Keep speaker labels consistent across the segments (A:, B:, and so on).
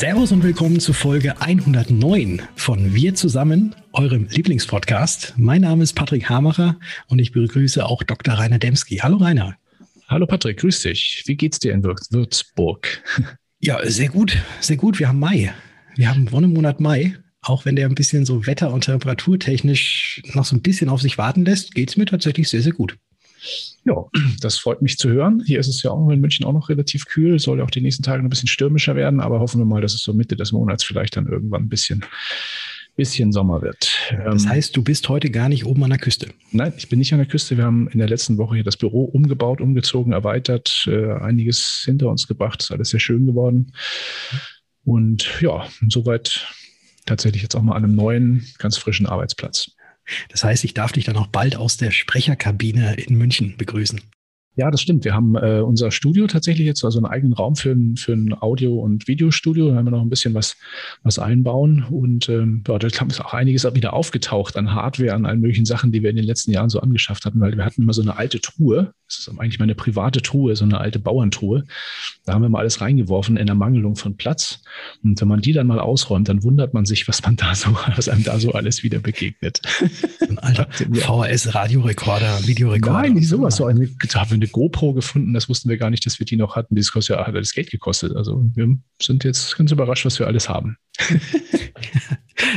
A: Servus und willkommen zu Folge 109 von Wir zusammen, eurem Lieblingspodcast. Mein Name ist Patrick Hamacher und ich begrüße auch Dr. Rainer Demski. Hallo Rainer.
B: Hallo Patrick, grüß dich. Wie geht's dir in Würzburg?
A: Ja, sehr gut, sehr gut. Wir haben Mai. Wir haben Wonnemonat Mai. Auch wenn der ein bisschen so wetter- und temperaturtechnisch noch so ein bisschen auf sich warten lässt, geht's mir tatsächlich sehr, sehr gut.
B: Ja, das freut mich zu hören. Hier ist es ja auch in München auch noch relativ kühl, soll ja auch die nächsten Tage ein bisschen stürmischer werden, aber hoffen wir mal, dass es so Mitte des Monats vielleicht dann irgendwann ein bisschen, bisschen Sommer wird.
A: Das ähm, heißt, du bist heute gar nicht oben an der Küste?
B: Nein, ich bin nicht an der Küste. Wir haben in der letzten Woche hier das Büro umgebaut, umgezogen, erweitert, äh, einiges hinter uns gebracht. Ist alles sehr schön geworden. Und ja, soweit tatsächlich jetzt auch mal an einem neuen, ganz frischen Arbeitsplatz.
A: Das heißt, ich darf dich dann auch bald aus der Sprecherkabine in München begrüßen.
B: Ja, das stimmt. Wir haben äh, unser Studio tatsächlich jetzt, also einen eigenen Raum für ein, für ein Audio- und Videostudio. Da haben wir noch ein bisschen was, was einbauen. Und ähm, ja, da ist auch einiges wieder aufgetaucht an Hardware, an allen möglichen Sachen, die wir in den letzten Jahren so angeschafft hatten, weil wir hatten immer so eine alte Truhe. Das ist eigentlich meine private Truhe, so eine alte Bauerntruhe. Da haben wir mal alles reingeworfen in der Mangelung von Platz. Und wenn man die dann mal ausräumt, dann wundert man sich, was man da so, was einem da so alles wieder begegnet.
A: Ein alter VHS-Radiorekorder, Videorekorder.
B: Nein, nicht sowas. So eine, eine GoPro gefunden, das wussten wir gar nicht, dass wir die noch hatten. Das kostet ja, hat das Geld gekostet. Also wir sind jetzt ganz überrascht, was wir alles haben.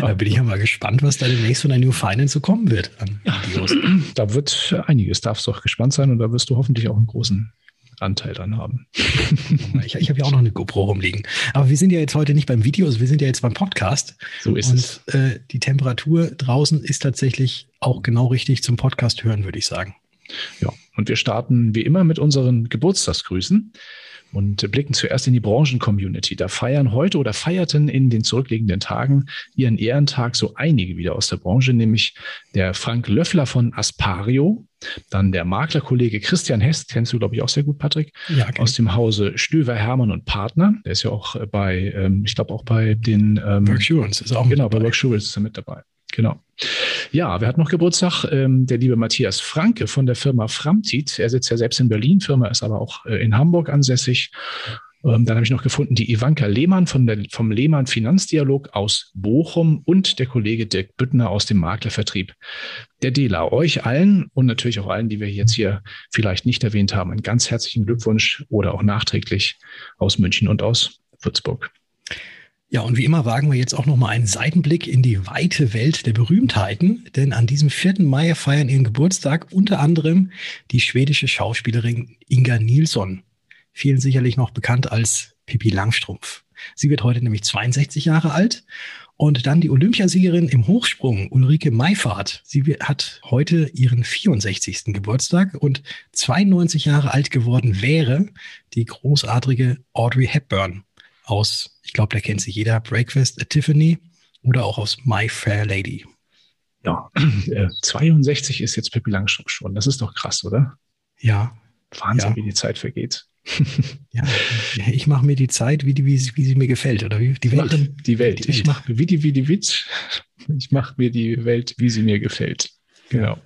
A: da bin ich ja mal gespannt, was da demnächst von der New Finance so kommen wird an
B: Videos. Da wird einiges, darfst du auch gespannt sein und da wirst du hoffentlich auch einen großen Anteil dran haben.
A: ich, ich habe ja auch noch eine GoPro rumliegen. Aber wir sind ja jetzt heute nicht beim Video, wir sind ja jetzt beim Podcast.
B: So ist
A: und,
B: es.
A: Äh, die Temperatur draußen ist tatsächlich auch genau richtig zum Podcast hören, würde ich sagen.
B: Ja, und wir starten wie immer mit unseren Geburtstagsgrüßen und blicken zuerst in die Branchen-Community. Da feiern heute oder feierten in den zurückliegenden Tagen ihren Ehrentag so einige wieder aus der Branche, nämlich der Frank Löffler von Aspario, dann der Maklerkollege Christian Hess, kennst du, glaube ich, auch sehr gut, Patrick,
A: ja,
B: aus dem Hause Stöver, Hermann und Partner. Der ist ja auch bei, ähm, ich glaube, auch bei den ähm,
A: Worksurance ist auch
B: Genau, bei Worksurance ist er mit dabei. Genau. Ja, wer hat noch Geburtstag? Ähm, der liebe Matthias Franke von der Firma Framtit. Er sitzt ja selbst in Berlin, Firma ist aber auch äh, in Hamburg ansässig. Ähm, dann habe ich noch gefunden die Ivanka Lehmann von der, vom Lehmann Finanzdialog aus Bochum und der Kollege Dirk Büttner aus dem Maklervertrieb der DELA. Euch allen und natürlich auch allen, die wir jetzt hier vielleicht nicht erwähnt haben, einen ganz herzlichen Glückwunsch oder auch nachträglich aus München und aus Würzburg.
A: Ja, und wie immer wagen wir jetzt auch nochmal einen Seitenblick in die weite Welt der Berühmtheiten, denn an diesem 4. Mai feiern ihren Geburtstag unter anderem die schwedische Schauspielerin Inga Nilsson, vielen sicherlich noch bekannt als Pippi Langstrumpf. Sie wird heute nämlich 62 Jahre alt. Und dann die Olympiasiegerin im Hochsprung, Ulrike Meifahrt. Sie hat heute ihren 64. Geburtstag und 92 Jahre alt geworden wäre die großartige Audrey Hepburn aus, ich glaube, da kennt sich jeder, Breakfast at Tiffany oder auch aus My Fair Lady.
B: Ja, äh, 62 ist jetzt Pippi Langstrumpf schon. Das ist doch krass, oder?
A: Ja.
B: Wahnsinn,
A: ja.
B: wie die Zeit vergeht.
A: ja, ich mache mir die Zeit, wie, die, wie, wie, sie mir gefällt, oder wie
B: die Welt. Die Welt. Die Welt. Ich mache wie die, wie die Witz. Ich mache mir die Welt, wie sie mir gefällt. Genau.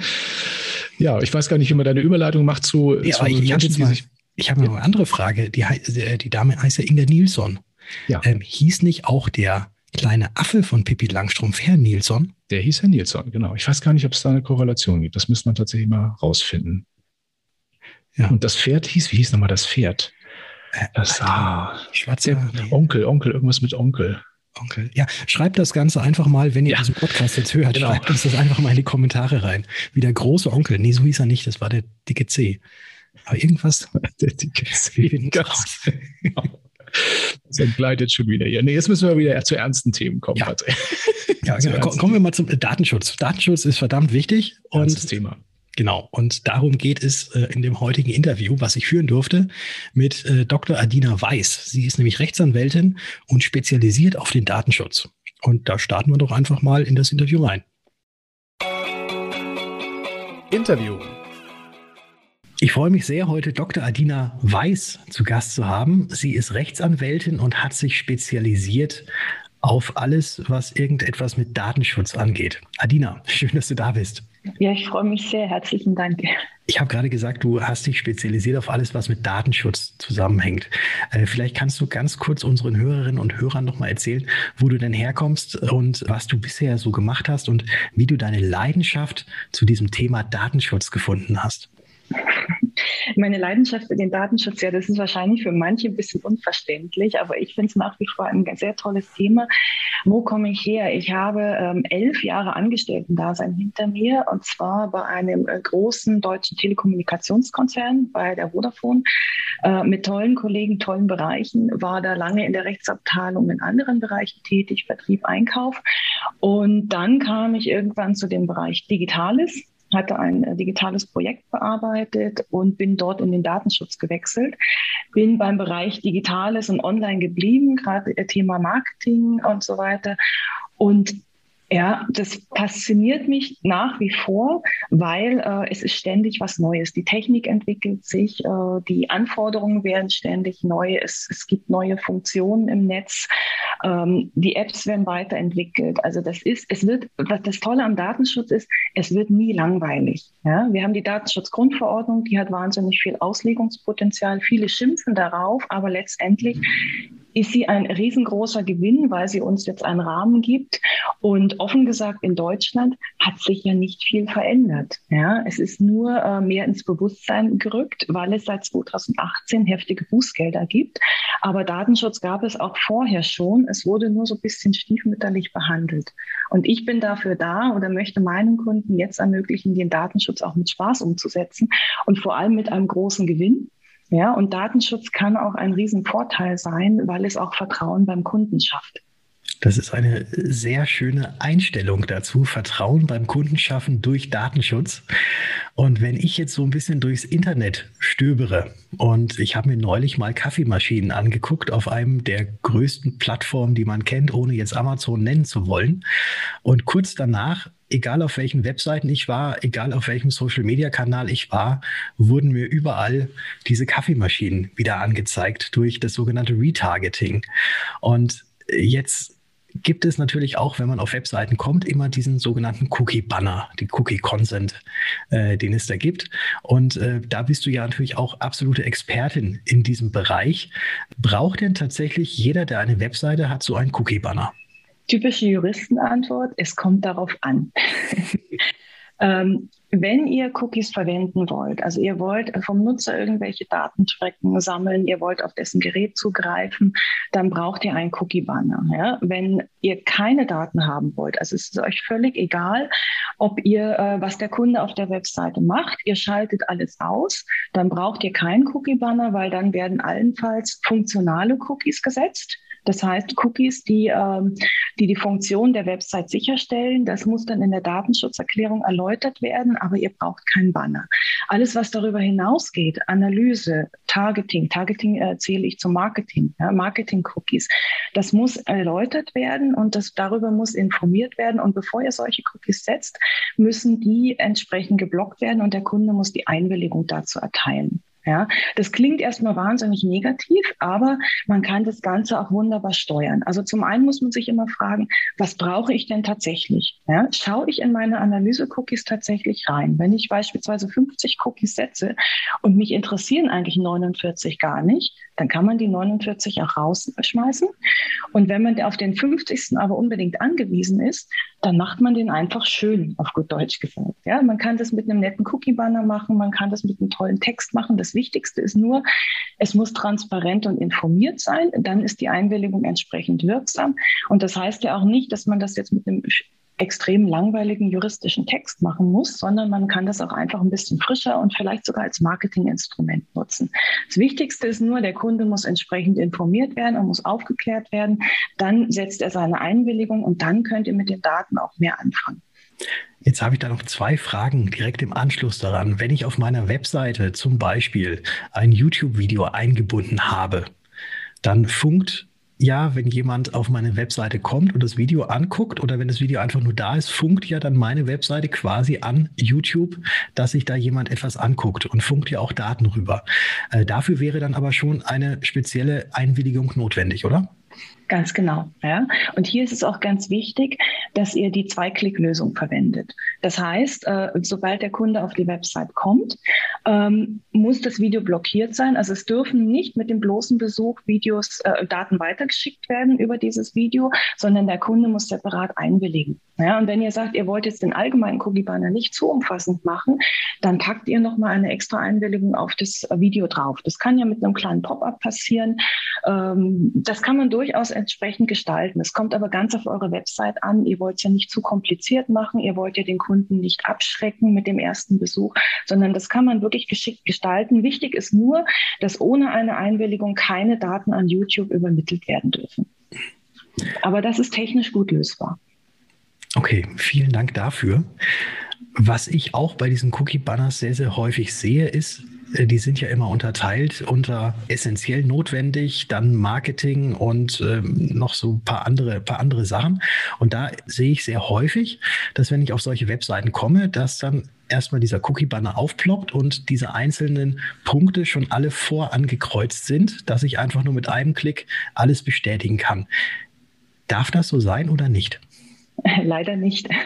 B: ja, ich weiß gar nicht, wie man deine Überleitung macht zu,
A: ja,
B: zu
A: Menschen, die sich ich habe noch eine andere Frage. Die, äh, die Dame heißt ja Inga Nilsson.
B: Ja.
A: Ähm, hieß nicht auch der kleine Affe von Pippi Langstrumpf Herr Nilsson?
B: Der hieß Herr Nilsson, genau. Ich weiß gar nicht, ob es da eine Korrelation gibt. Das müsste man tatsächlich mal rausfinden. Ja. Und das Pferd hieß, wie hieß nochmal das Pferd?
A: Äh, das ah,
B: schwarze Onkel, Onkel, irgendwas mit Onkel.
A: Onkel. Ja, schreibt das Ganze einfach mal, wenn ihr ja. diesen Podcast jetzt hört. Genau. Schreibt uns das einfach mal in die Kommentare rein. Wie der große Onkel. Nee, so hieß er nicht. Das war der dicke C. Aber irgendwas.
B: Das entgleitet schon wieder hier. Nee, jetzt müssen wir wieder zu ernsten Themen kommen.
A: Ja, ja genau. kommen wir mal zum Datenschutz. Datenschutz ist verdammt wichtig.
B: Und das Thema.
A: Genau, und darum geht es äh, in dem heutigen Interview, was ich führen durfte, mit äh, Dr. Adina Weiß. Sie ist nämlich Rechtsanwältin und spezialisiert auf den Datenschutz. Und da starten wir doch einfach mal in das Interview rein.
B: Interview.
A: Ich freue mich sehr, heute Dr. Adina Weiß zu Gast zu haben. Sie ist Rechtsanwältin und hat sich spezialisiert auf alles, was irgendetwas mit Datenschutz angeht. Adina, schön, dass du da bist.
C: Ja, ich freue mich sehr. Herzlichen Dank.
A: Ich habe gerade gesagt, du hast dich spezialisiert auf alles, was mit Datenschutz zusammenhängt. Äh, vielleicht kannst du ganz kurz unseren Hörerinnen und Hörern nochmal erzählen, wo du denn herkommst und was du bisher so gemacht hast und wie du deine Leidenschaft zu diesem Thema Datenschutz gefunden hast.
C: Meine Leidenschaft für den Datenschutz, ja, das ist wahrscheinlich für manche ein bisschen unverständlich, aber ich finde es nach wie vor ein sehr tolles Thema. Wo komme ich her? Ich habe ähm, elf Jahre Angestellten-Dasein hinter mir und zwar bei einem äh, großen deutschen Telekommunikationskonzern, bei der Vodafone, äh, mit tollen Kollegen, tollen Bereichen, war da lange in der Rechtsabteilung in anderen Bereichen tätig, Vertrieb, Einkauf. Und dann kam ich irgendwann zu dem Bereich Digitales hatte ein äh, digitales Projekt bearbeitet und bin dort in den Datenschutz gewechselt. Bin beim Bereich Digitales und Online geblieben, gerade Thema Marketing und so weiter. Und ja, das fasziniert mich nach wie vor, weil äh, es ist ständig was Neues. Die Technik entwickelt sich, äh, die Anforderungen werden ständig neu, es, es gibt neue Funktionen im Netz, ähm, die Apps werden weiterentwickelt. Also das ist, es wird, was das Tolle am Datenschutz ist, es wird nie langweilig. Ja? Wir haben die Datenschutzgrundverordnung, die hat wahnsinnig viel Auslegungspotenzial. Viele schimpfen darauf, aber letztendlich ist sie ein riesengroßer Gewinn, weil sie uns jetzt einen Rahmen gibt. Und offen gesagt, in Deutschland hat sich ja nicht viel verändert. Ja, es ist nur äh, mehr ins Bewusstsein gerückt, weil es seit 2018 heftige Bußgelder gibt. Aber Datenschutz gab es auch vorher schon. Es wurde nur so ein bisschen stiefmütterlich behandelt. Und ich bin dafür da oder möchte meinen Kunden jetzt ermöglichen, den Datenschutz auch mit Spaß umzusetzen und vor allem mit einem großen Gewinn. Ja, und Datenschutz kann auch ein Riesenvorteil sein, weil es auch Vertrauen beim Kunden schafft.
A: Das ist eine sehr schöne Einstellung dazu. Vertrauen beim Kunden schaffen durch Datenschutz. Und wenn ich jetzt so ein bisschen durchs Internet stöbere und ich habe mir neulich mal Kaffeemaschinen angeguckt auf einem der größten Plattformen, die man kennt, ohne jetzt Amazon nennen zu wollen. Und kurz danach egal auf welchen Webseiten ich war, egal auf welchem Social-Media-Kanal ich war, wurden mir überall diese Kaffeemaschinen wieder angezeigt durch das sogenannte Retargeting. Und jetzt gibt es natürlich auch, wenn man auf Webseiten kommt, immer diesen sogenannten Cookie-Banner, die Cookie-Consent, äh, den es da gibt. Und äh, da bist du ja natürlich auch absolute Expertin in diesem Bereich. Braucht denn tatsächlich jeder, der eine Webseite hat, so einen Cookie-Banner?
C: Typische Juristenantwort, es kommt darauf an. ähm, wenn ihr Cookies verwenden wollt, also ihr wollt vom Nutzer irgendwelche Daten tracken, sammeln, ihr wollt auf dessen Gerät zugreifen, dann braucht ihr einen Cookie-Banner. Ja? Wenn ihr keine Daten haben wollt, also es ist euch völlig egal, ob ihr, äh, was der Kunde auf der Webseite macht, ihr schaltet alles aus, dann braucht ihr keinen Cookie-Banner, weil dann werden allenfalls funktionale Cookies gesetzt. Das heißt, Cookies, die, ähm, die die Funktion der Website sicherstellen, das muss dann in der Datenschutzerklärung erläutert werden, aber ihr braucht keinen Banner. Alles, was darüber hinausgeht, Analyse, Targeting, Targeting äh, zähle ich zum Marketing, ja, Marketing-Cookies, das muss erläutert werden und das, darüber muss informiert werden. Und bevor ihr solche Cookies setzt, müssen die entsprechend geblockt werden und der Kunde muss die Einwilligung dazu erteilen. Ja, das klingt erstmal wahnsinnig negativ, aber man kann das Ganze auch wunderbar steuern. Also zum einen muss man sich immer fragen, was brauche ich denn tatsächlich? Ja, schaue ich in meine Analyse-Cookies tatsächlich rein? Wenn ich beispielsweise 50 Cookies setze und mich interessieren eigentlich 49 gar nicht, dann kann man die 49 auch rausschmeißen. Und wenn man auf den 50. aber unbedingt angewiesen ist, dann macht man den einfach schön, auf gut Deutsch gesagt. Ja, man kann das mit einem netten Cookie-Banner machen, man kann das mit einem tollen Text machen. Das Wichtigste ist nur, es muss transparent und informiert sein. Dann ist die Einwilligung entsprechend wirksam. Und das heißt ja auch nicht, dass man das jetzt mit einem extrem langweiligen juristischen Text machen muss, sondern man kann das auch einfach ein bisschen frischer und vielleicht sogar als Marketinginstrument nutzen. Das Wichtigste ist nur, der Kunde muss entsprechend informiert werden und muss aufgeklärt werden. Dann setzt er seine Einwilligung und dann könnt ihr mit den Daten auch mehr anfangen.
A: Jetzt habe ich da noch zwei Fragen direkt im Anschluss daran. Wenn ich auf meiner Webseite zum Beispiel ein YouTube-Video eingebunden habe, dann funkt ja, wenn jemand auf meine Webseite kommt und das Video anguckt oder wenn das Video einfach nur da ist, funkt ja dann meine Webseite quasi an YouTube, dass sich da jemand etwas anguckt und funkt ja auch Daten rüber. Äh, dafür wäre dann aber schon eine spezielle Einwilligung notwendig, oder?
C: Ganz genau. Ja. Und hier ist es auch ganz wichtig, dass ihr die Zwei-Klick-Lösung verwendet. Das heißt, äh, sobald der Kunde auf die Website kommt, ähm, muss das Video blockiert sein. Also es dürfen nicht mit dem bloßen Besuch Videos, äh, Daten weitergeschickt werden über dieses Video, sondern der Kunde muss separat einwilligen. Ja, und wenn ihr sagt, ihr wollt jetzt den allgemeinen Cookie-Banner nicht zu umfassend machen, dann packt ihr nochmal eine extra Einwilligung auf das Video drauf. Das kann ja mit einem kleinen Pop-up passieren. Ähm, das kann man durchaus entsprechend gestalten. Es kommt aber ganz auf eure Website an. Ihr wollt es ja nicht zu kompliziert machen. Ihr wollt ja den Kunden nicht abschrecken mit dem ersten Besuch, sondern das kann man wirklich geschickt gestalten. Wichtig ist nur, dass ohne eine Einwilligung keine Daten an YouTube übermittelt werden dürfen. Aber das ist technisch gut lösbar.
A: Okay, vielen Dank dafür. Was ich auch bei diesen Cookie-Banners sehr, sehr häufig sehe, ist, die sind ja immer unterteilt unter essentiell notwendig, dann Marketing und ähm, noch so ein paar andere, paar andere Sachen. Und da sehe ich sehr häufig, dass wenn ich auf solche Webseiten komme, dass dann erstmal dieser Cookie-Banner aufploppt und diese einzelnen Punkte schon alle vorangekreuzt sind, dass ich einfach nur mit einem Klick alles bestätigen kann. Darf das so sein oder nicht?
C: Leider nicht.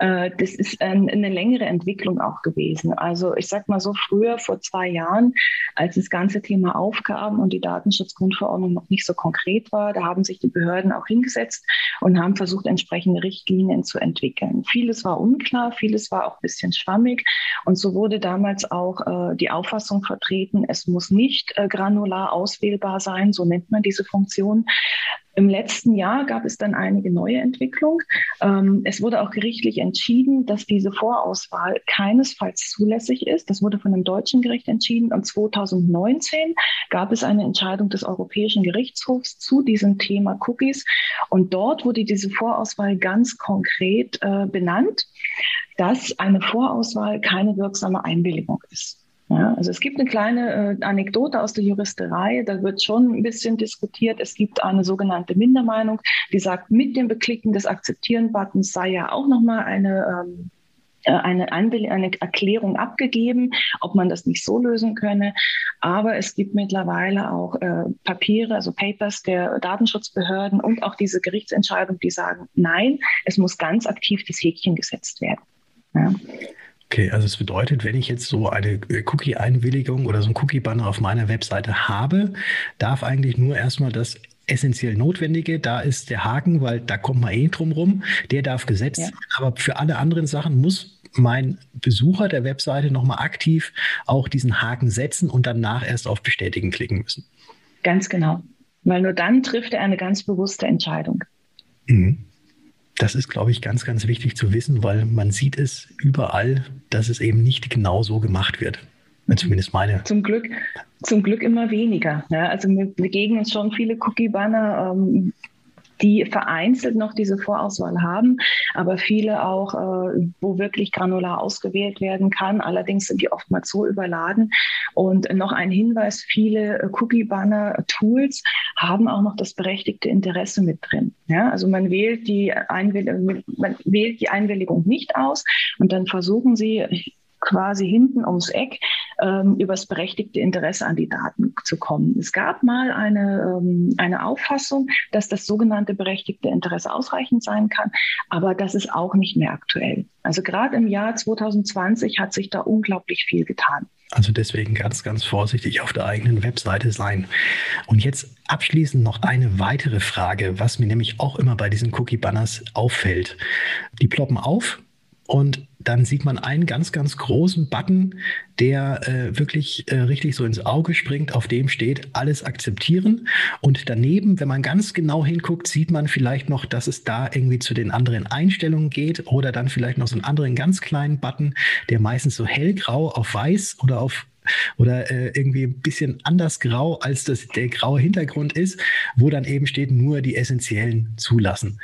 C: Äh, das ist eine längere Entwicklung auch gewesen. Also ich sag mal so früher, vor zwei Jahren, als das ganze Thema aufkam und die Datenschutzgrundverordnung noch nicht so konkret war, da haben sich die Behörden auch hingesetzt und haben versucht, entsprechende Richtlinien zu entwickeln. Vieles war unklar, vieles war auch ein bisschen schwammig. Und so wurde damals auch äh, die Auffassung vertreten, es muss nicht äh, granular auswählbar sein, so nennt man diese Funktion, im letzten Jahr gab es dann einige neue Entwicklungen. Ähm, es wurde auch gerichtlich entschieden, dass diese Vorauswahl keinesfalls zulässig ist. Das wurde von einem deutschen Gericht entschieden. Und 2019 gab es eine Entscheidung des Europäischen Gerichtshofs zu diesem Thema Cookies. Und dort wurde diese Vorauswahl ganz konkret äh, benannt, dass eine Vorauswahl keine wirksame Einwilligung ist. Ja, also es gibt eine kleine äh, Anekdote aus der Juristerei, da wird schon ein bisschen diskutiert. Es gibt eine sogenannte Mindermeinung, die sagt, mit dem Beklicken des Akzeptieren-Buttons sei ja auch nochmal eine ähm, äh, eine, eine Erklärung abgegeben, ob man das nicht so lösen könne. Aber es gibt mittlerweile auch äh, Papiere, also Papers der Datenschutzbehörden und auch diese Gerichtsentscheidung, die sagen, nein, es muss ganz aktiv das Häkchen gesetzt werden. Ja.
A: Okay, also es bedeutet, wenn ich jetzt so eine äh, Cookie-Einwilligung oder so ein Cookie-Banner auf meiner Webseite habe, darf eigentlich nur erstmal das essentiell Notwendige, da ist der Haken, weil da kommt man eh drum rum, der darf gesetzt ja. Aber für alle anderen Sachen muss mein Besucher der Webseite nochmal aktiv auch diesen Haken setzen und danach erst auf Bestätigen klicken müssen.
C: Ganz genau. Weil nur dann trifft er eine ganz bewusste Entscheidung.
A: Mhm. Das ist, glaube ich, ganz, ganz wichtig zu wissen, weil man sieht es überall, dass es eben nicht genau so gemacht wird. Zumindest meine.
C: Zum Glück, zum Glück immer weniger. Ja, also wir begegnen schon viele Cookie-Banner, ähm, die vereinzelt noch diese Vorauswahl haben, aber viele auch, äh, wo wirklich granular ausgewählt werden kann. Allerdings sind die oftmals so überladen. Und noch ein Hinweis, viele Cookie-Banner-Tools haben auch noch das berechtigte Interesse mit drin. Ja, also man wählt die man wählt die Einwilligung nicht aus und dann versuchen sie quasi hinten ums Eck ähm, übers berechtigte Interesse an die Daten zu kommen. Es gab mal eine, ähm, eine Auffassung, dass das sogenannte berechtigte Interesse ausreichend sein kann, aber das ist auch nicht mehr aktuell. Also gerade im Jahr 2020 hat sich da unglaublich viel getan.
A: Also deswegen ganz, ganz vorsichtig auf der eigenen Webseite sein. Und jetzt abschließend noch eine weitere Frage, was mir nämlich auch immer bei diesen Cookie-Banners auffällt. Die ploppen auf, und dann sieht man einen ganz, ganz großen Button, der äh, wirklich äh, richtig so ins Auge springt, auf dem steht alles akzeptieren. Und daneben, wenn man ganz genau hinguckt, sieht man vielleicht noch, dass es da irgendwie zu den anderen Einstellungen geht oder dann vielleicht noch so einen anderen ganz kleinen Button, der meistens so hellgrau auf weiß oder auf oder äh, irgendwie ein bisschen anders grau, als das der graue Hintergrund ist, wo dann eben steht nur die essentiellen zulassen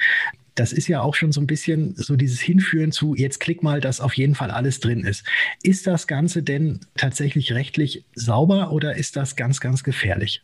A: das ist ja auch schon so ein bisschen so dieses Hinführen zu, jetzt klick mal, dass auf jeden Fall alles drin ist. Ist das Ganze denn tatsächlich rechtlich sauber oder ist das ganz, ganz gefährlich?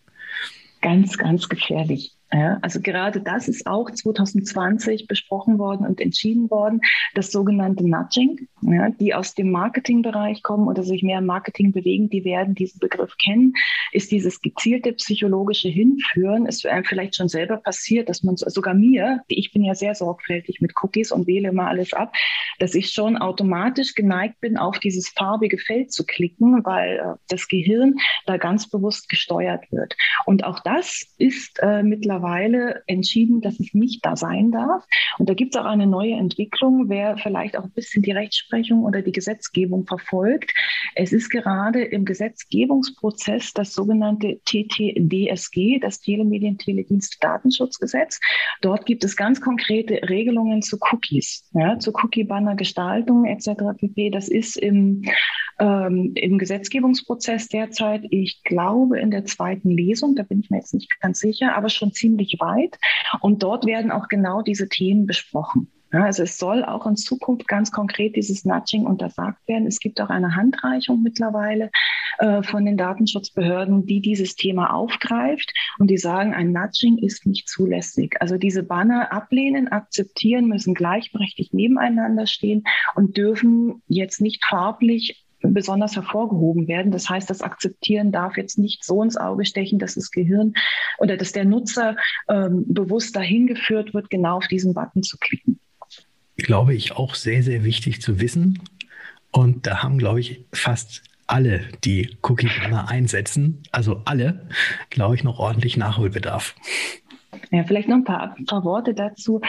C: Ganz, ganz gefährlich. Ja, also gerade das ist auch 2020 besprochen worden und entschieden worden, das sogenannte Nudging. Ja, die aus dem Marketingbereich kommen oder sich mehr im Marketing bewegen, die werden diesen Begriff kennen, ist dieses gezielte psychologische Hinführen. Es einem vielleicht schon selber passiert, dass man sogar mir, ich bin ja sehr sorgfältig mit Cookies und wähle immer alles ab, dass ich schon automatisch geneigt bin, auf dieses farbige Feld zu klicken, weil äh, das Gehirn da ganz bewusst gesteuert wird. Und auch das ist äh, mittlerweile entschieden, dass es nicht da sein darf. Und da gibt es auch eine neue Entwicklung, wer vielleicht auch ein bisschen die Rechtsprechung oder die Gesetzgebung verfolgt. Es ist gerade im Gesetzgebungsprozess das sogenannte TTDSG, das Telemedien-Teledienst-Datenschutzgesetz. Dort gibt es ganz konkrete Regelungen zu Cookies, ja, zu Cookie-Banner-Gestaltung etc. pp. Das ist im, ähm, im Gesetzgebungsprozess derzeit, ich glaube, in der zweiten Lesung, da bin ich mir jetzt nicht ganz sicher, aber schon ziemlich weit. Und dort werden auch genau diese Themen besprochen. Ja, also es soll auch in Zukunft ganz konkret dieses Nudging untersagt werden. Es gibt auch eine Handreichung mittlerweile äh, von den Datenschutzbehörden, die dieses Thema aufgreift und die sagen, ein Nudging ist nicht zulässig. Also diese Banner ablehnen, akzeptieren, müssen gleichberechtigt nebeneinander stehen und dürfen jetzt nicht farblich besonders hervorgehoben werden. Das heißt, das Akzeptieren darf jetzt nicht so ins Auge stechen, dass das Gehirn oder dass der Nutzer ähm, bewusst dahin geführt wird, genau auf diesen Button zu klicken
A: glaube ich, auch sehr, sehr wichtig zu wissen. Und da haben, glaube ich, fast alle, die Cookie Banner einsetzen, also alle, glaube ich, noch ordentlich Nachholbedarf.
C: Ja, vielleicht noch ein paar, ein paar Worte dazu.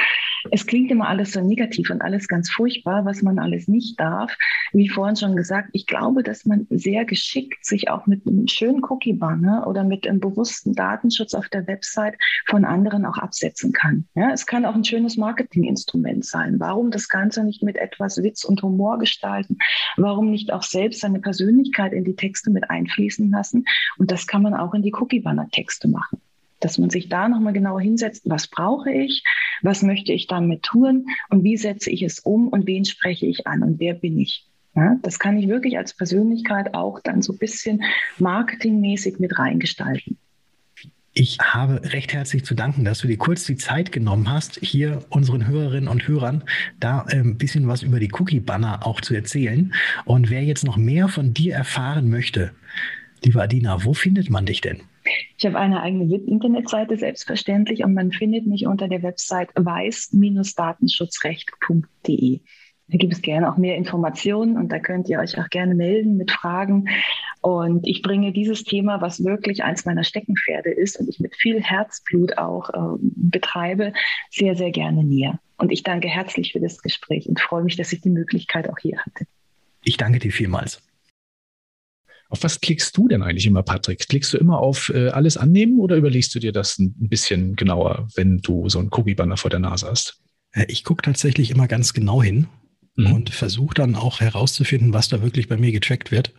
C: Es klingt immer alles so negativ und alles ganz furchtbar, was man alles nicht darf. Wie vorhin schon gesagt, ich glaube, dass man sehr geschickt sich auch mit einem schönen Cookie-Banner oder mit einem bewussten Datenschutz auf der Website von anderen auch absetzen kann. Ja, es kann auch ein schönes Marketinginstrument sein. Warum das Ganze nicht mit etwas Witz und Humor gestalten? Warum nicht auch selbst seine Persönlichkeit in die Texte mit einfließen lassen? Und das kann man auch in die Cookie-Banner-Texte machen dass man sich da nochmal genauer hinsetzt, was brauche ich, was möchte ich damit tun und wie setze ich es um und wen spreche ich an und wer bin ich. Ja, das kann ich wirklich als Persönlichkeit auch dann so ein bisschen marketingmäßig mit reingestalten.
A: Ich habe recht herzlich zu danken, dass du dir kurz die Zeit genommen hast, hier unseren Hörerinnen und Hörern da ein ähm, bisschen was über die Cookie-Banner auch zu erzählen. Und wer jetzt noch mehr von dir erfahren möchte, liebe Adina, wo findet man dich denn?
C: Ich habe eine eigene Internetseite, selbstverständlich, und man findet mich unter der Website weiß-datenschutzrecht.de. Da gibt es gerne auch mehr Informationen und da könnt ihr euch auch gerne melden mit Fragen. Und ich bringe dieses Thema, was wirklich eins meiner Steckenpferde ist und ich mit viel Herzblut auch äh, betreibe, sehr, sehr gerne näher. Und ich danke herzlich für das Gespräch und freue mich, dass ich die Möglichkeit auch hier hatte.
A: Ich danke dir vielmals.
B: Auf was klickst du denn eigentlich immer, Patrick? Klickst du immer auf äh, alles annehmen oder überlegst du dir das ein bisschen genauer, wenn du so einen Cookie-Banner vor der Nase hast?
A: Äh, ich gucke tatsächlich immer ganz genau hin mhm. und versuche dann auch herauszufinden, was da wirklich bei mir getrackt wird.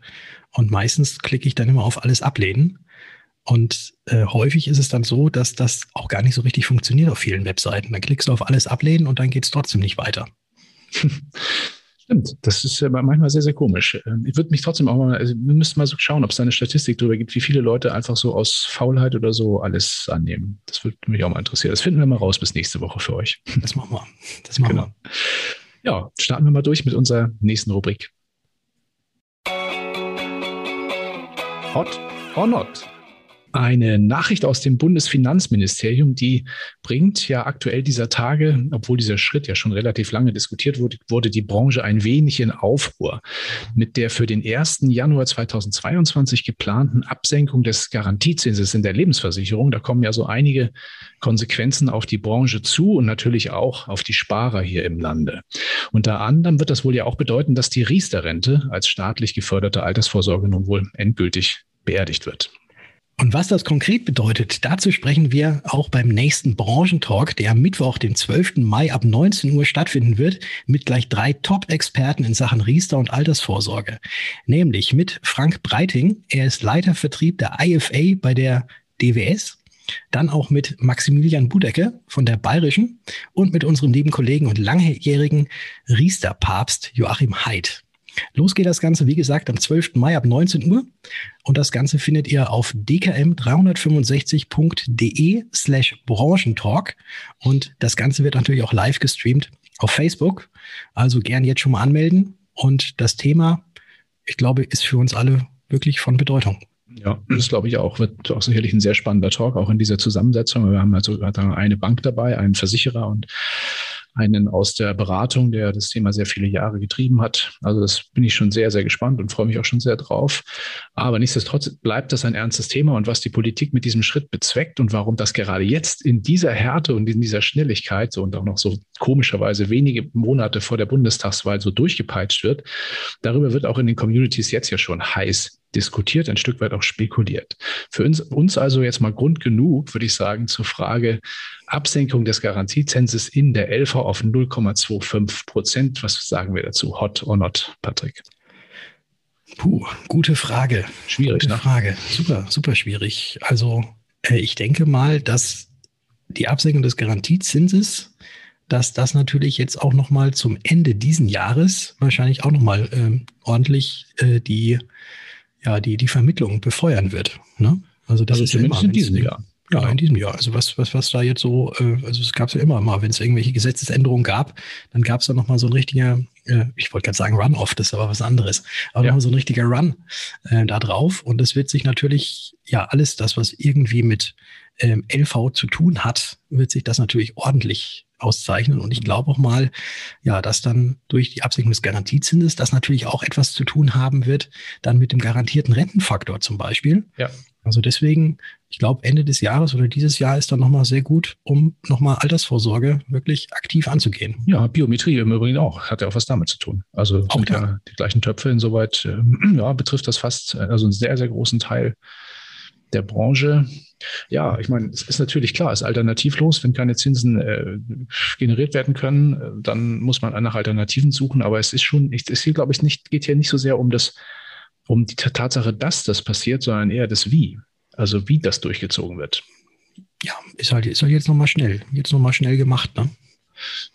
A: Und meistens klicke ich dann immer auf alles ablehnen. Und äh, häufig ist es dann so, dass das auch gar nicht so richtig funktioniert auf vielen Webseiten. Dann klickst du auf alles ablehnen und dann geht es trotzdem nicht weiter.
B: Stimmt, das ist manchmal sehr, sehr komisch. Ähm, ich würde mich trotzdem auch mal, also wir müssten mal so schauen, ob es da eine Statistik darüber gibt, wie viele Leute einfach so aus Faulheit oder so alles annehmen. Das würde mich auch mal interessieren. Das finden wir mal raus bis nächste Woche für euch.
A: Das machen wir. Das machen genau. wir.
B: Ja, starten wir mal durch mit unserer nächsten Rubrik. Hot or not? Eine Nachricht aus dem Bundesfinanzministerium, die bringt ja aktuell dieser Tage, obwohl dieser Schritt ja schon relativ lange diskutiert wurde, wurde die Branche ein wenig in Aufruhr. Mit der für den 1. Januar 2022 geplanten Absenkung des Garantiezinses in der Lebensversicherung, da kommen ja so einige Konsequenzen auf die Branche zu und natürlich auch auf die Sparer hier im Lande. Unter anderem wird das wohl ja auch bedeuten, dass die Riester-Rente als staatlich geförderte Altersvorsorge nun wohl endgültig beerdigt wird.
A: Und was das konkret bedeutet, dazu sprechen wir auch beim nächsten Branchentalk, der am Mittwoch, den 12. Mai ab 19 Uhr stattfinden wird, mit gleich drei Top-Experten in Sachen Riester und Altersvorsorge. Nämlich mit Frank Breiting, er ist Leiter Vertrieb der IFA bei der DWS, dann auch mit Maximilian Budecke von der Bayerischen und mit unserem lieben Kollegen und langjährigen Riester-Papst Joachim Haidt. Los geht das Ganze, wie gesagt, am 12. Mai ab 19 Uhr. Und das Ganze findet ihr auf dkm365.de slash Branchentalk. Und das Ganze wird natürlich auch live gestreamt auf Facebook. Also gern jetzt schon mal anmelden. Und das Thema, ich glaube, ist für uns alle wirklich von Bedeutung.
B: Ja, das glaube ich auch. Wird auch sicherlich ein sehr spannender Talk, auch in dieser Zusammensetzung. Wir haben also eine Bank dabei, einen Versicherer und einen aus der Beratung, der das Thema sehr viele Jahre getrieben hat. Also das bin ich schon sehr, sehr gespannt und freue mich auch schon sehr drauf. Aber nichtsdestotrotz bleibt das ein ernstes Thema und was die Politik mit diesem Schritt bezweckt und warum das gerade jetzt in dieser Härte und in dieser Schnelligkeit so und auch noch so komischerweise wenige Monate vor der Bundestagswahl so durchgepeitscht wird, darüber wird auch in den Communities jetzt ja schon heiß diskutiert, ein Stück weit auch spekuliert. Für uns, uns also jetzt mal Grund genug, würde ich sagen, zur Frage Absenkung des Garantiezenses in der LV auf 0,25 Prozent. Was sagen wir dazu? Hot or not, Patrick?
A: Puh, gute Frage.
B: Schwierig,
A: gute ne? Frage. Super, super schwierig. Also äh, ich denke mal, dass die Absenkung des Garantiezinses, dass das natürlich jetzt auch noch mal zum Ende diesen Jahres wahrscheinlich auch noch mal äh, ordentlich äh, die ja, die, die Vermittlung befeuern wird. Ne?
B: Also das also ist ja immer, in diesem Jahr.
A: Ja, genau. in diesem Jahr. Also was, was, was da jetzt so, äh, also es gab es ja immer mal, wenn es irgendwelche Gesetzesänderungen gab, dann gab es da nochmal so ein richtiger, äh, ich wollte gerade sagen Run-Off, das ist aber was anderes, aber ja. nochmal so ein richtiger Run äh, da drauf. Und das wird sich natürlich, ja, alles das, was irgendwie mit ähm, LV zu tun hat, wird sich das natürlich ordentlich auszeichnen. Und ich glaube auch mal, ja, dass dann durch die Absenkung des Garantiezinses das natürlich auch etwas zu tun haben wird, dann mit dem garantierten Rentenfaktor zum Beispiel. Ja. Also deswegen, ich glaube, Ende des Jahres oder dieses Jahr ist dann nochmal sehr gut, um nochmal Altersvorsorge wirklich aktiv anzugehen.
B: Ja, Biometrie im Übrigen auch, hat ja auch was damit zu tun. Also auch ja die gleichen Töpfe insoweit, äh, ja, betrifft das fast, also einen sehr, sehr großen Teil der Branche. Ja, ich meine, es ist natürlich klar, es ist alternativlos. Wenn keine Zinsen äh, generiert werden können, äh, dann muss man nach Alternativen suchen. Aber es ist schon, es ist hier, glaube ich, nicht, geht hier nicht so sehr um das, um die Tatsache, dass das passiert, sondern eher das Wie. Also wie das durchgezogen wird.
A: Ja, ist halt, ist halt jetzt nochmal schnell, jetzt nochmal schnell gemacht, ne?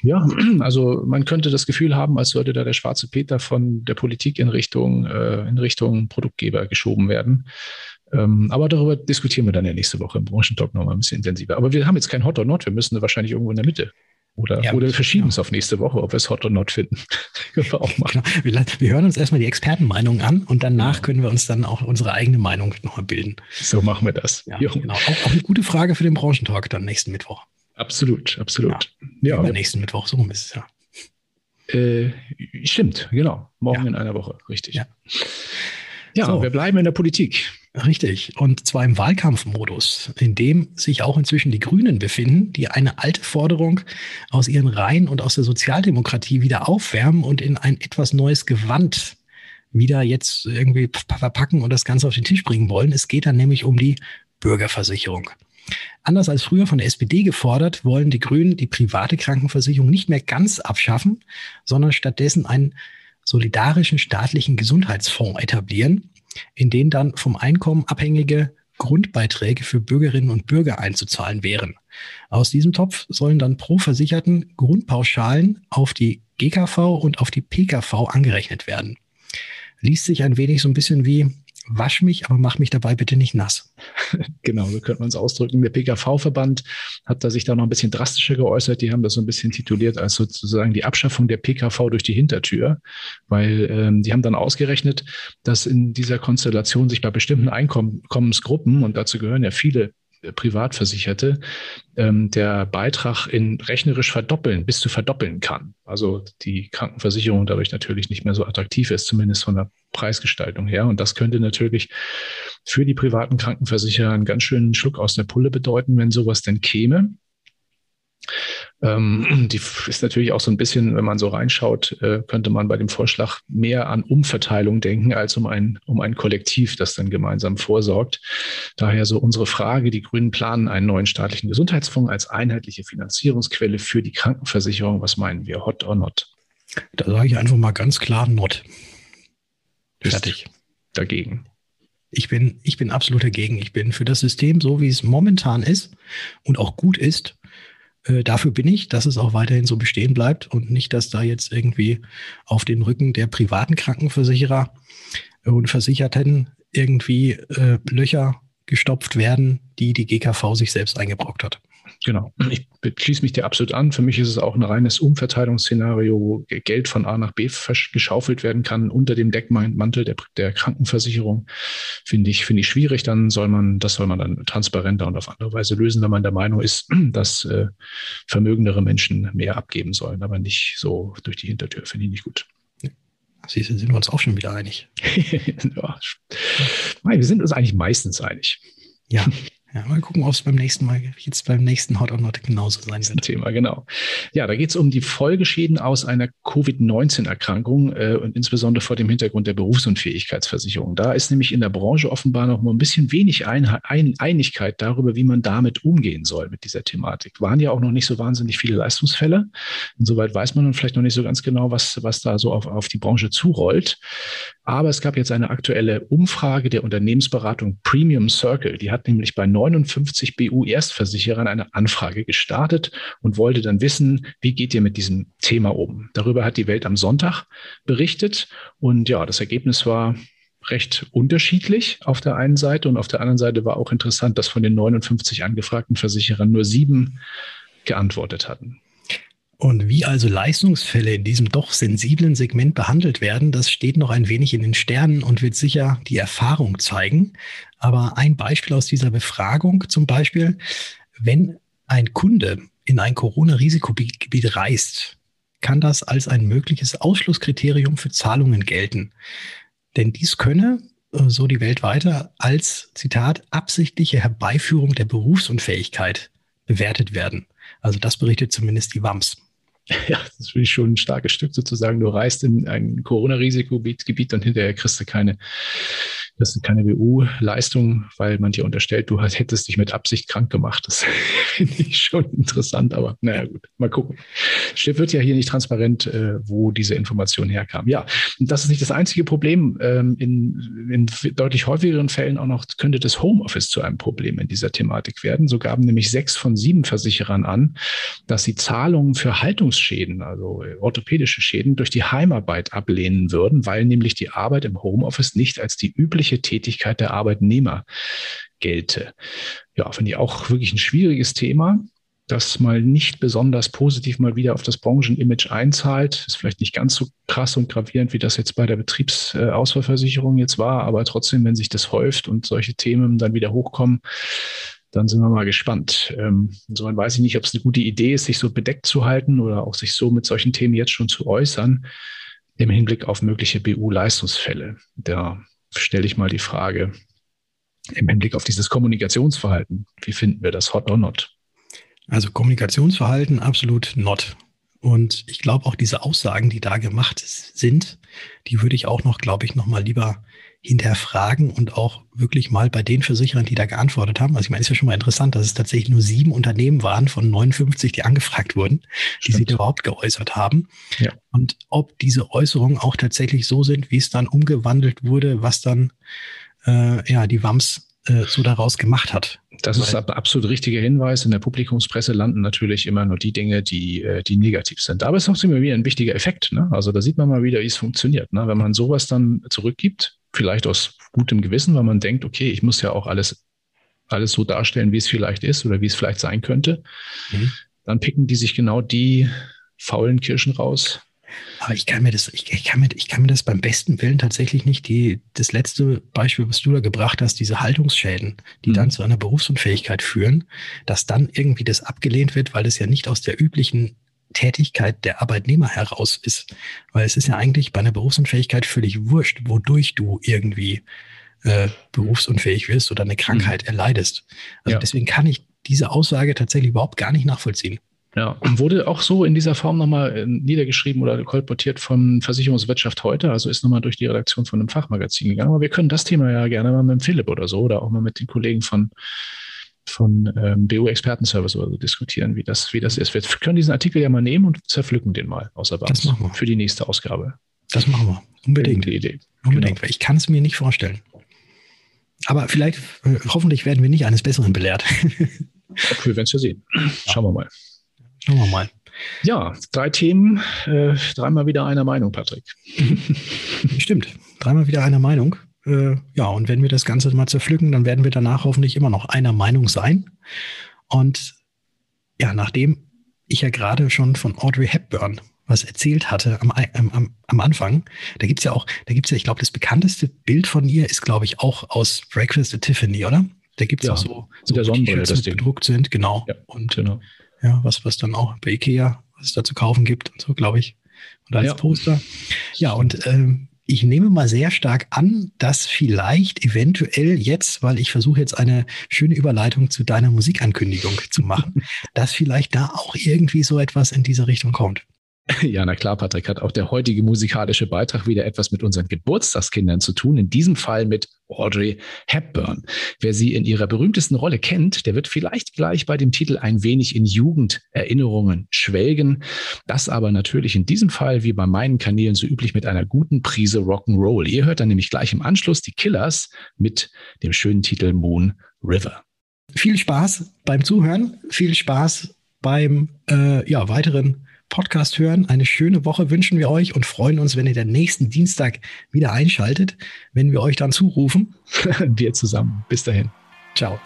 B: Ja, also man könnte das Gefühl haben, als sollte da der schwarze Peter von der Politik in Richtung, äh, in Richtung Produktgeber geschoben werden. Ähm, aber darüber diskutieren wir dann ja nächste Woche im Branchentalk nochmal ein bisschen intensiver. Aber wir haben jetzt kein Hot or Not, wir müssen wahrscheinlich irgendwo in der Mitte. Oder, ja, oder wir verschieben ja. es auf nächste Woche, ob wir es hot or not finden.
A: können wir auch machen. Genau. Wir, wir, hören uns erstmal die Expertenmeinung an und danach genau. können wir uns dann auch unsere eigene Meinung nochmal bilden.
B: So machen wir das.
A: Ja, genau. Auch, auch, eine gute Frage für den Branchentalk dann nächsten Mittwoch.
B: Absolut, absolut.
A: Ja, ja. nächsten Mittwoch, so rum ist es ja.
B: Äh, stimmt, genau. Morgen in einer Woche, richtig. Ja, ja so. wir bleiben in der Politik.
A: Richtig. Und zwar im Wahlkampfmodus, in dem sich auch inzwischen die Grünen befinden, die eine alte Forderung aus ihren Reihen und aus der Sozialdemokratie wieder aufwärmen und in ein etwas neues Gewand wieder jetzt irgendwie verpacken und das Ganze auf den Tisch bringen wollen. Es geht dann nämlich um die Bürgerversicherung. Anders als früher von der SPD gefordert, wollen die Grünen die private Krankenversicherung nicht mehr ganz abschaffen, sondern stattdessen einen solidarischen staatlichen Gesundheitsfonds etablieren, in denen dann vom Einkommen abhängige Grundbeiträge für Bürgerinnen und Bürger einzuzahlen wären. Aus diesem Topf sollen dann pro Versicherten Grundpauschalen auf die GKV und auf die PKV angerechnet werden. Liest sich ein wenig so ein bisschen wie wasch mich, aber mach mich dabei bitte nicht nass.
B: Genau, so könnte man es ausdrücken. Der PKV-Verband hat da sich da noch ein bisschen drastischer geäußert. Die haben das so ein bisschen tituliert als sozusagen die Abschaffung der PKV durch die Hintertür, weil ähm, die haben dann ausgerechnet, dass in dieser Konstellation sich bei bestimmten Einkommensgruppen, und dazu gehören ja viele Privatversicherte ähm, der Beitrag in rechnerisch verdoppeln, bis zu verdoppeln kann. Also die Krankenversicherung dadurch natürlich nicht mehr so attraktiv ist, zumindest von der Preisgestaltung her. Und das könnte natürlich für die privaten Krankenversicherer einen ganz schönen Schluck aus der Pulle bedeuten, wenn sowas denn käme. Ähm, die ist natürlich auch so ein bisschen, wenn man so reinschaut, äh, könnte man bei dem Vorschlag mehr an Umverteilung denken als um ein, um ein Kollektiv, das dann gemeinsam vorsorgt. Daher so unsere Frage, die Grünen planen einen neuen staatlichen Gesundheitsfonds als einheitliche Finanzierungsquelle für die Krankenversicherung. Was meinen wir, hot or not?
A: Da sage ich einfach mal ganz klar not.
B: Fertig. Dagegen.
A: Ich bin, ich bin absolut dagegen. Ich bin für das System, so wie es momentan ist und auch gut ist, äh, dafür bin ich, dass es auch weiterhin so bestehen bleibt und nicht, dass da jetzt irgendwie auf den Rücken der privaten Krankenversicherer und Versicherten irgendwie äh, Löcher gestopft werden, die die GKV sich selbst eingebrockt hat.
B: Genau. Ich schließe mich dir absolut an. Für mich ist es auch ein reines Umverteilungsszenario, wo Geld von A nach B geschaufelt werden kann unter dem Deckmantel der, der Krankenversicherung. Finde ich, finde ich schwierig. Dann soll man, das soll man dann transparenter und auf andere Weise lösen, wenn man der Meinung ist, dass äh, vermögendere Menschen mehr abgeben sollen, aber nicht so durch die Hintertür. Finde ich nicht gut.
A: Siehst du, sind wir uns auch schon wieder einig.
B: ja. Nein, wir sind uns eigentlich meistens einig.
A: Ja. Ja, mal gucken, ob es beim nächsten Mal, jetzt beim nächsten Hot or Not genauso sein wird.
B: Thema, genau. Ja, da geht es um die Folgeschäden aus einer Covid-19-Erkrankung äh, und insbesondere vor dem Hintergrund der Berufsunfähigkeitsversicherung. Da ist nämlich in der Branche offenbar noch mal ein bisschen wenig ein, ein, Einigkeit darüber, wie man damit umgehen soll mit dieser Thematik. Waren ja auch noch nicht so wahnsinnig viele Leistungsfälle. Insoweit weiß man vielleicht noch nicht so ganz genau, was, was da so auf, auf die Branche zurollt. Aber es gab jetzt eine aktuelle Umfrage der Unternehmensberatung Premium Circle. Die hat nämlich bei 59 BU-Erstversicherern eine Anfrage gestartet und wollte dann wissen, wie geht ihr mit diesem Thema um? Darüber hat die Welt am Sonntag berichtet. Und ja, das Ergebnis war recht unterschiedlich auf der einen Seite und auf der anderen Seite war auch interessant, dass von den 59 angefragten Versicherern nur sieben geantwortet hatten.
A: Und wie also Leistungsfälle in diesem doch sensiblen Segment behandelt werden, das steht noch ein wenig in den Sternen und wird sicher die Erfahrung zeigen. Aber ein Beispiel aus dieser Befragung zum Beispiel, wenn ein Kunde in ein Corona-Risikogebiet reist, kann das als ein mögliches Ausschlusskriterium für Zahlungen gelten. Denn dies könne, äh, so die Welt weiter, als Zitat absichtliche Herbeiführung der Berufsunfähigkeit bewertet werden. Also das berichtet zumindest die WAMS.
B: Ja, das ist wirklich schon ein starkes Stück sozusagen. Du reist in ein Corona-Risikogebiet und hinterher kriegst du keine das ist keine WU-Leistung, weil man dir unterstellt, du hättest dich mit Absicht krank gemacht. Das finde ich schon interessant, aber naja, gut, mal gucken. Steht wird ja hier nicht transparent, äh, wo diese Information herkam. Ja, und das ist nicht das einzige Problem. Ähm, in, in deutlich häufigeren Fällen auch noch könnte das Homeoffice zu einem Problem in dieser Thematik werden. So gaben nämlich sechs von sieben Versicherern an, dass sie Zahlungen für Haltungsschäden, also orthopädische Schäden, durch die Heimarbeit ablehnen würden, weil nämlich die Arbeit im Homeoffice nicht als die übliche berufliche Tätigkeit der Arbeitnehmer gelte. Ja, finde ich auch wirklich ein schwieriges Thema das mal nicht besonders positiv mal wieder auf das Branchenimage einzahlt. Ist vielleicht nicht ganz so krass und gravierend, wie das jetzt bei der Betriebsausfallversicherung jetzt war, aber trotzdem, wenn sich das häuft und solche Themen dann wieder hochkommen, dann sind wir mal gespannt. Ähm, insofern weiß ich nicht, ob es eine gute Idee ist, sich so bedeckt zu halten oder auch sich so mit solchen Themen jetzt schon zu äußern im Hinblick auf mögliche BU-Leistungsfälle. Da stelle ich mal die Frage im Hinblick auf dieses Kommunikationsverhalten. Wie finden wir das hot or not?
A: Also Kommunikationsverhalten absolut not. Und ich glaube auch diese Aussagen, die da gemacht sind, die würde ich auch noch, glaube ich, noch mal lieber hinterfragen und auch wirklich mal bei den Versicherern, die da geantwortet haben. Also ich meine, ist ja schon mal interessant, dass es tatsächlich nur sieben Unternehmen waren von 59, die angefragt wurden, Stimmt. die sich überhaupt geäußert haben. Ja. Und ob diese Äußerungen auch tatsächlich so sind, wie es dann umgewandelt wurde, was dann äh, ja die WAMS äh, so daraus gemacht hat.
B: Das ist ein absolut richtiger Hinweis. In der Publikumspresse landen natürlich immer nur die Dinge, die, äh, die negativ sind. Aber es ist auch immer wieder ein wichtiger Effekt. Ne? Also da sieht man mal wieder, wie es funktioniert. Ne? Wenn man sowas dann zurückgibt, vielleicht aus gutem Gewissen, weil man denkt, okay, ich muss ja auch alles, alles so darstellen, wie es vielleicht ist oder wie es vielleicht sein könnte, mhm. dann picken die sich genau die faulen Kirschen raus,
A: aber ich kann mir das, ich, ich, kann mir, ich kann mir das beim besten Willen tatsächlich nicht, die, das letzte Beispiel, was du da gebracht hast, diese Haltungsschäden, die mhm. dann zu einer Berufsunfähigkeit führen, dass dann irgendwie das abgelehnt wird, weil es ja nicht aus der üblichen Tätigkeit der Arbeitnehmer heraus ist. Weil es ist ja eigentlich bei einer Berufsunfähigkeit völlig wurscht, wodurch du irgendwie äh, berufsunfähig wirst oder eine Krankheit mhm. erleidest. Also ja. deswegen kann ich diese Aussage tatsächlich überhaupt gar nicht nachvollziehen.
B: Ja, wurde auch so in dieser Form nochmal äh, niedergeschrieben oder kolportiert von Versicherungswirtschaft heute, also ist nochmal durch die Redaktion von einem Fachmagazin gegangen. Aber wir können das Thema ja gerne mal mit Philipp oder so oder auch mal mit den Kollegen von, von ähm, BU Expertenservice oder so diskutieren, wie das, wie das ist. Wir können diesen Artikel ja mal nehmen und zerpflücken den mal außer
A: Das machen wir.
B: Für die nächste Ausgabe.
A: Das machen wir. Unbedingt.
B: Die Idee.
A: Unbedingt, genau. ich kann es mir nicht vorstellen. Aber vielleicht, äh, hoffentlich werden wir nicht eines Besseren belehrt.
B: wir werden es ja sehen. Schauen wir mal.
A: Schauen wir mal.
B: Ja, drei Themen, äh, dreimal wieder einer Meinung, Patrick.
A: Stimmt, dreimal wieder einer Meinung. Äh, ja, und wenn wir das Ganze mal zerpflücken, dann werden wir danach hoffentlich immer noch einer Meinung sein. Und ja, nachdem ich ja gerade schon von Audrey Hepburn was erzählt hatte am, am, am Anfang, da gibt's ja auch, da gibt's ja, ich glaube, das bekannteste Bild von ihr ist, glaube ich, auch aus Breakfast at Tiffany, oder? Da gibt's ja, auch so, so
B: der Sonnenbrille, das
A: bedruckt sind, genau.
B: Ja, und genau.
A: ja, was, was dann auch bei Ikea, was es da zu kaufen gibt und so, glaube ich. Und als ja. Poster. Ja, und ähm, ich nehme mal sehr stark an, dass vielleicht eventuell jetzt, weil ich versuche jetzt eine schöne Überleitung zu deiner Musikankündigung zu machen, dass vielleicht da auch irgendwie so etwas in diese Richtung kommt.
B: Ja, na klar, Patrick, hat auch der heutige musikalische Beitrag wieder etwas mit unseren Geburtstagskindern zu tun. In diesem Fall mit Audrey Hepburn. Wer sie in ihrer berühmtesten Rolle kennt, der wird vielleicht gleich bei dem Titel ein wenig in Jugenderinnerungen schwelgen. Das aber natürlich in diesem Fall, wie bei meinen Kanälen so üblich, mit einer guten Prise Rock'n'Roll. Ihr hört dann nämlich gleich im Anschluss die Killers mit dem schönen Titel Moon River.
A: Viel Spaß beim Zuhören, viel Spaß beim äh, ja, weiteren Podcast hören. Eine schöne Woche wünschen wir euch und freuen uns, wenn ihr den nächsten Dienstag wieder einschaltet, wenn wir euch dann zurufen.
B: wir zusammen. Bis dahin.
A: Ciao.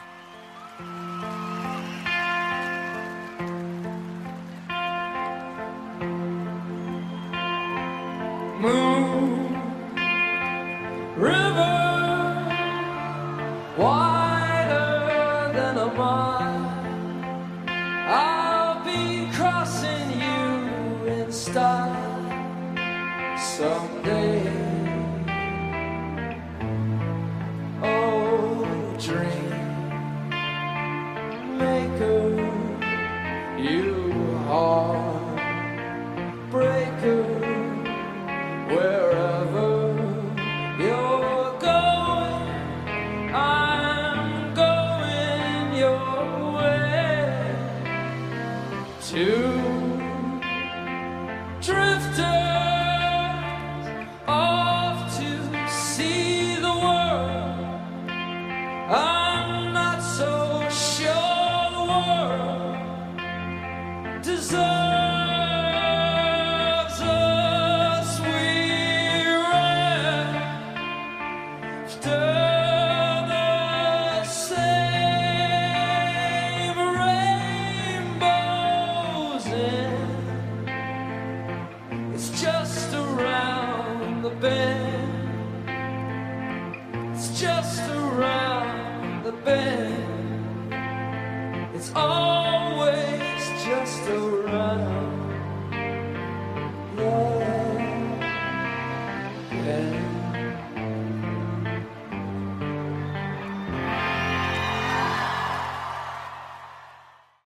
D: two.